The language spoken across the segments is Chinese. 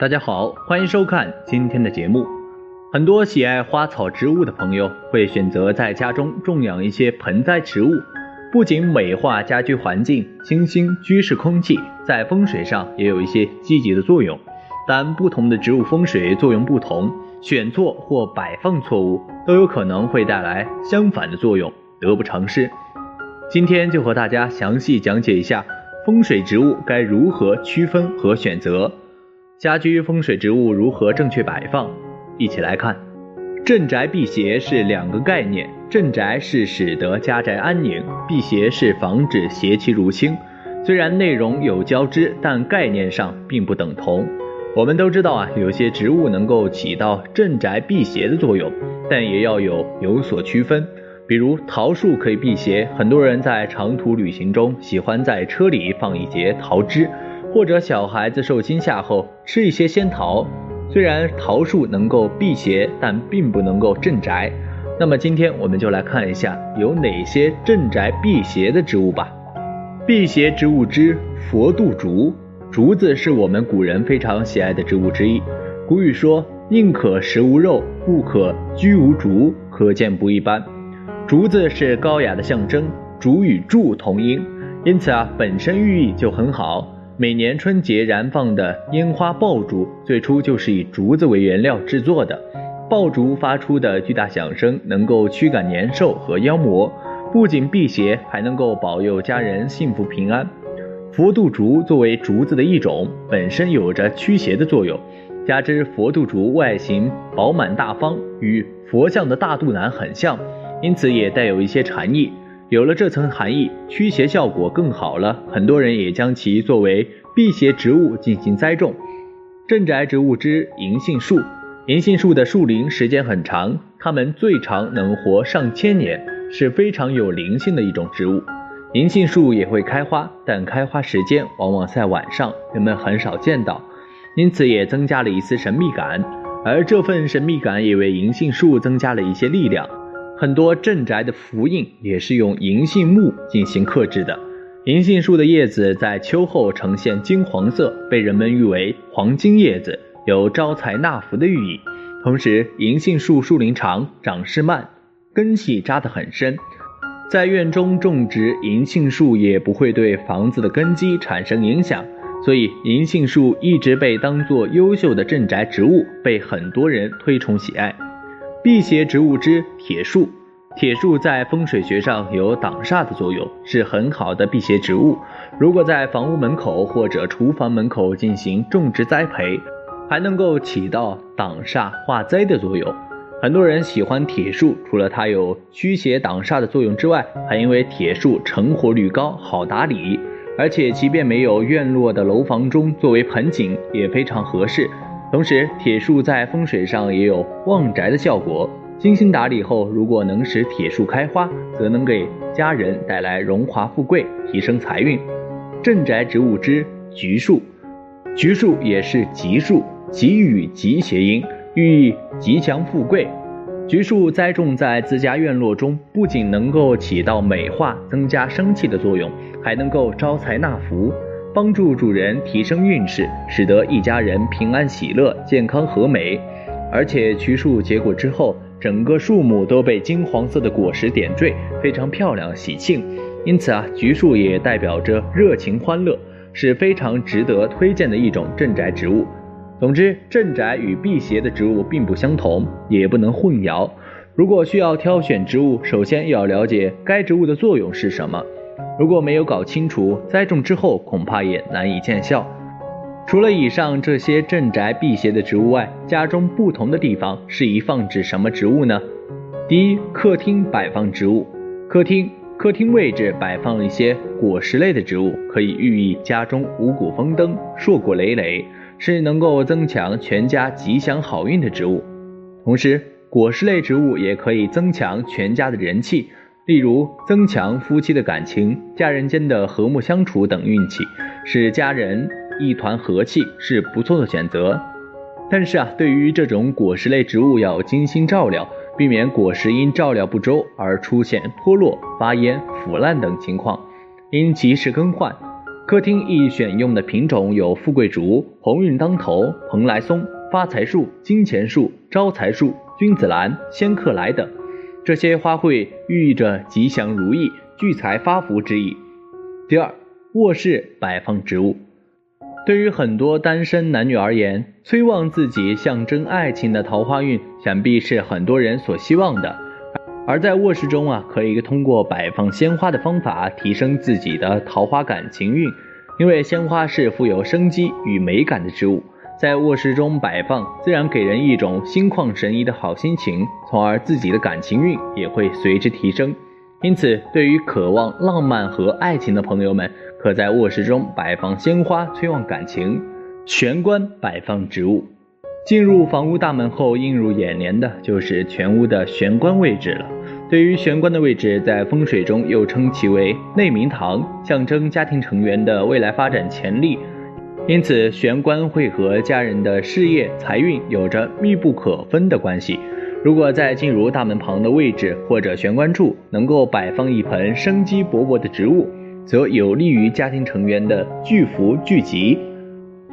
大家好，欢迎收看今天的节目。很多喜爱花草植物的朋友会选择在家中种养一些盆栽植物，不仅美化家居环境、清新居室空气，在风水上也有一些积极的作用。但不同的植物风水作用不同，选错或摆放错误都有可能会带来相反的作用，得不偿失。今天就和大家详细讲解一下风水植物该如何区分和选择，家居风水植物如何正确摆放。一起来看，镇宅辟邪是两个概念，镇宅是使得家宅安宁，辟邪是防止邪气入侵。虽然内容有交织，但概念上并不等同。我们都知道啊，有些植物能够起到镇宅辟邪的作用，但也要有有所区分。比如桃树可以辟邪，很多人在长途旅行中喜欢在车里放一节桃枝，或者小孩子受惊吓后吃一些仙桃。虽然桃树能够辟邪，但并不能够镇宅。那么今天我们就来看一下有哪些镇宅辟邪的植物吧。辟邪植物之佛度竹，竹子是我们古人非常喜爱的植物之一。古语说：“宁可食无肉，不可居无竹”，可见不一般。竹子是高雅的象征，竹与柱同音，因此啊，本身寓意就很好。每年春节燃放的烟花爆竹，最初就是以竹子为原料制作的。爆竹发出的巨大响声，能够驱赶年兽和妖魔，不仅辟邪，还能够保佑家人幸福平安。佛度竹作为竹子的一种，本身有着驱邪的作用，加之佛度竹外形饱满大方，与佛像的大肚腩很像。因此也带有一些禅意，有了这层含义，驱邪效果更好了。很多人也将其作为辟邪植物进行栽种。镇宅植物之银杏树，银杏树的树龄时间很长，它们最长能活上千年，是非常有灵性的一种植物。银杏树也会开花，但开花时间往往在晚上，人们很少见到，因此也增加了一丝神秘感。而这份神秘感也为银杏树增加了一些力量。很多镇宅的符印也是用银杏木进行刻制的。银杏树的叶子在秋后呈现金黄色，被人们誉为“黄金叶子”，有招财纳福的寓意。同时，银杏树树龄长，长势慢，根系扎得很深，在院中种植银杏树也不会对房子的根基产生影响，所以银杏树一直被当作优秀的镇宅植物，被很多人推崇喜爱。辟邪植物之铁树，铁树在风水学上有挡煞的作用，是很好的辟邪植物。如果在房屋门口或者厨房门口进行种植栽培，还能够起到挡煞化灾的作用。很多人喜欢铁树，除了它有驱邪挡煞的作用之外，还因为铁树成活率高，好打理，而且即便没有院落的楼房中作为盆景也非常合适。同时，铁树在风水上也有旺宅的效果。精心打理后，如果能使铁树开花，则能给家人带来荣华富贵，提升财运。镇宅植物之橘树，橘树也是吉树，吉与吉谐音，寓意吉祥富贵。橘树栽种在自家院落中，不仅能够起到美化、增加生气的作用，还能够招财纳福。帮助主人提升运势，使得一家人平安喜乐、健康和美。而且橘树结果之后，整个树木都被金黄色的果实点缀，非常漂亮喜庆。因此啊，橘树也代表着热情欢乐，是非常值得推荐的一种镇宅植物。总之，镇宅与辟邪的植物并不相同，也不能混淆。如果需要挑选植物，首先要了解该植物的作用是什么。如果没有搞清楚，栽种之后恐怕也难以见效。除了以上这些镇宅辟邪的植物外，家中不同的地方适宜放置什么植物呢？第一，客厅摆放植物。客厅客厅位置摆放一些果实类的植物，可以寓意家中五谷丰登、硕果累累，是能够增强全家吉祥好运的植物。同时，果实类植物也可以增强全家的人气。例如，增强夫妻的感情、家人间的和睦相处等运气，使家人一团和气是不错的选择。但是啊，对于这种果实类植物要精心照料，避免果实因照料不周而出现脱落、发烟、腐烂等情况，应及时更换。客厅宜选用的品种有富贵竹、鸿运当头、蓬莱松、发财树、金钱树、招财树、君子兰、仙客来等。这些花卉寓意着吉祥如意、聚财发福之意。第二，卧室摆放植物。对于很多单身男女而言，催旺自己象征爱情的桃花运，想必是很多人所希望的。而在卧室中啊，可以通过摆放鲜花的方法提升自己的桃花感情运，因为鲜花是富有生机与美感的植物，在卧室中摆放，自然给人一种心旷神怡的好心情，从而自己的感情运也会随之提升。因此，对于渴望浪漫和爱情的朋友们，可在卧室中摆放鲜花，催旺感情。玄关摆放植物，进入房屋大门后，映入眼帘的就是全屋的玄关位置了。对于玄关的位置，在风水中又称其为内明堂，象征家庭成员的未来发展潜力。因此，玄关会和家人的事业、财运有着密不可分的关系。如果在进入大门旁的位置或者玄关处能够摆放一盆生机勃勃的植物，则有利于家庭成员的聚福聚集。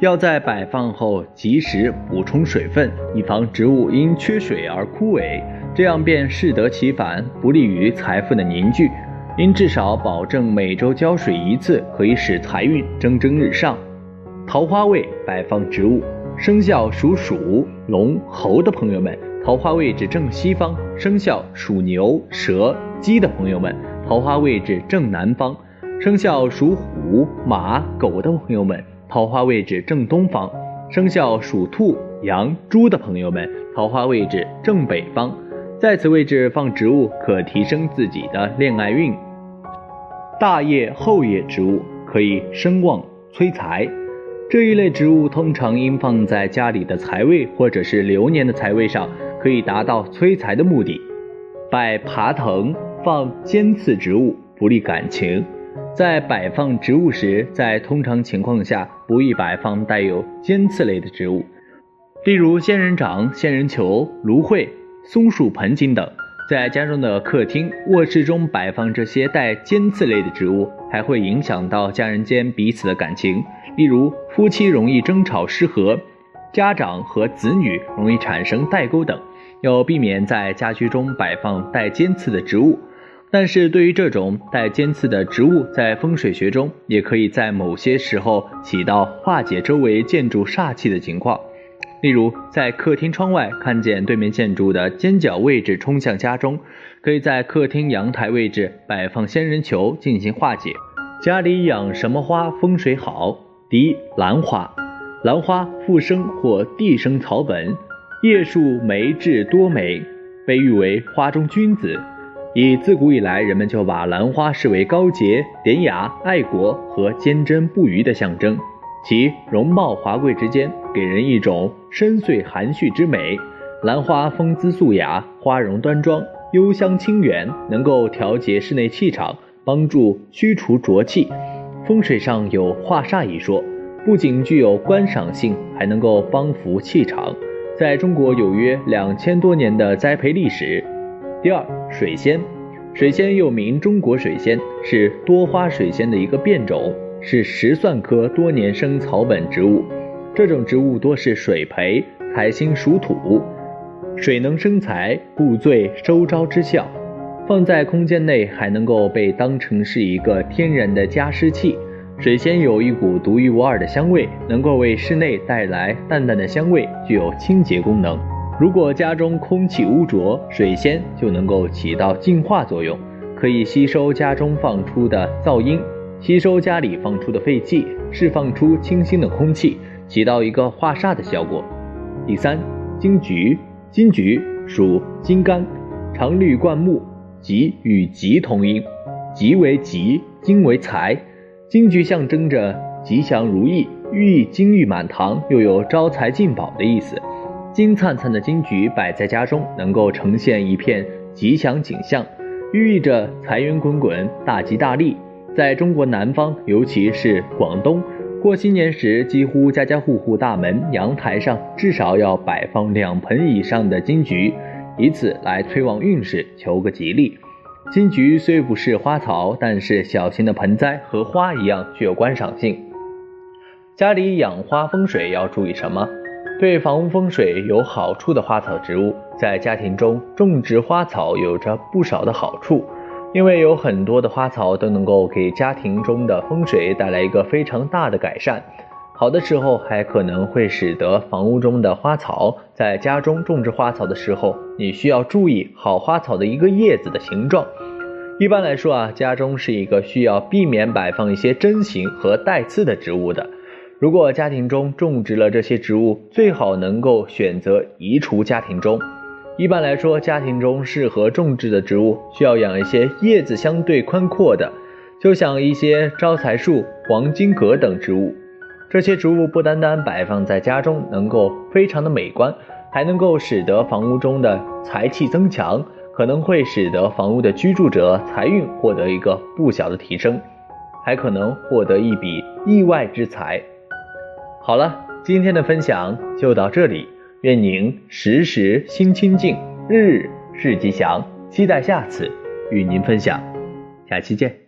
要在摆放后及时补充水分，以防植物因缺水而枯萎，这样便适得其反，不利于财富的凝聚。应至少保证每周浇水一次，可以使财运蒸蒸日上。桃花位摆放植物，生肖属鼠、龙、猴的朋友们。桃花位置正西方，生肖属牛、蛇、鸡的朋友们；桃花位置正南方，生肖属虎、马、狗的朋友们；桃花位置正东方，生肖属兔、羊、猪的朋友们；桃花位置正北方，在此位置放植物可提升自己的恋爱运。大叶、后叶植物可以生旺催财。这一类植物通常应放在家里的财位或者是流年的财位上，可以达到催财的目的。摆爬藤放尖刺植物不利感情，在摆放植物时，在通常情况下不宜摆放带有尖刺类的植物，例如仙人掌、仙人球、芦荟、松树盆景等。在家中的客厅、卧室中摆放这些带尖刺类的植物，还会影响到家人间彼此的感情。例如，夫妻容易争吵失和，家长和子女容易产生代沟等，要避免在家居中摆放带尖刺的植物。但是对于这种带尖刺的植物，在风水学中也可以在某些时候起到化解周围建筑煞气的情况。例如，在客厅窗外看见对面建筑的尖角位置冲向家中，可以在客厅阳台位置摆放仙人球进行化解。家里养什么花风水好？第一，兰花。兰花附生或地生草本，叶树梅质多美，被誉为花中君子。以自古以来，人们就把兰花视为高洁、典雅、爱国和坚贞不渝的象征。其容貌华贵之间，给人一种深邃含蓄之美。兰花风姿素雅，花容端庄，幽香清远，能够调节室内气场，帮助驱除浊气。风水上有化煞一说，不仅具有观赏性，还能够帮扶气场，在中国有约两千多年的栽培历史。第二，水仙，水仙又名中国水仙，是多花水仙的一个变种。是石蒜科多年生草本植物，这种植物多是水培，财星属土，水能生财，故最收招之效。放在空间内还能够被当成是一个天然的加湿器。水仙有一股独一无二的香味，能够为室内带来淡淡的香味，具有清洁功能。如果家中空气污浊，水仙就能够起到净化作用，可以吸收家中放出的噪音。吸收家里放出的废气，释放出清新的空气，起到一个化煞的效果。第三，金桔，金桔属金柑，常绿灌木，吉与吉同音，吉为吉，金为财。金桔象征着吉祥如意，寓意金玉满堂，又有招财进宝的意思。金灿灿的金桔摆在家中，能够呈现一片吉祥景象，寓意着财源滚滚，大吉大利。在中国南方，尤其是广东，过新年时，几乎家家户户大门、阳台上至少要摆放两盆以上的金桔，以此来催旺运势，求个吉利。金桔虽不是花草，但是小型的盆栽和花一样具有观赏性。家里养花风水要注意什么？对房屋风水有好处的花草植物，在家庭中种植花草有着不少的好处，因为有很多的花草都能够给家庭中的风水带来一个非常大的改善。好的时候还可能会使得房屋中的花草，在家中种植花草的时候，你需要注意好花草的一个叶子的形状。一般来说啊，家中是一个需要避免摆放一些针形和带刺的植物的。如果家庭中种植了这些植物，最好能够选择移除家庭中。一般来说，家庭中适合种植的植物，需要养一些叶子相对宽阔的，就像一些招财树、黄金葛等植物。这些植物不单单摆放在家中能够非常的美观，还能够使得房屋中的财气增强，可能会使得房屋的居住者财运获得一个不小的提升，还可能获得一笔意外之财。好了，今天的分享就到这里，愿您时时心清静，日日事吉祥，期待下次与您分享，下期见。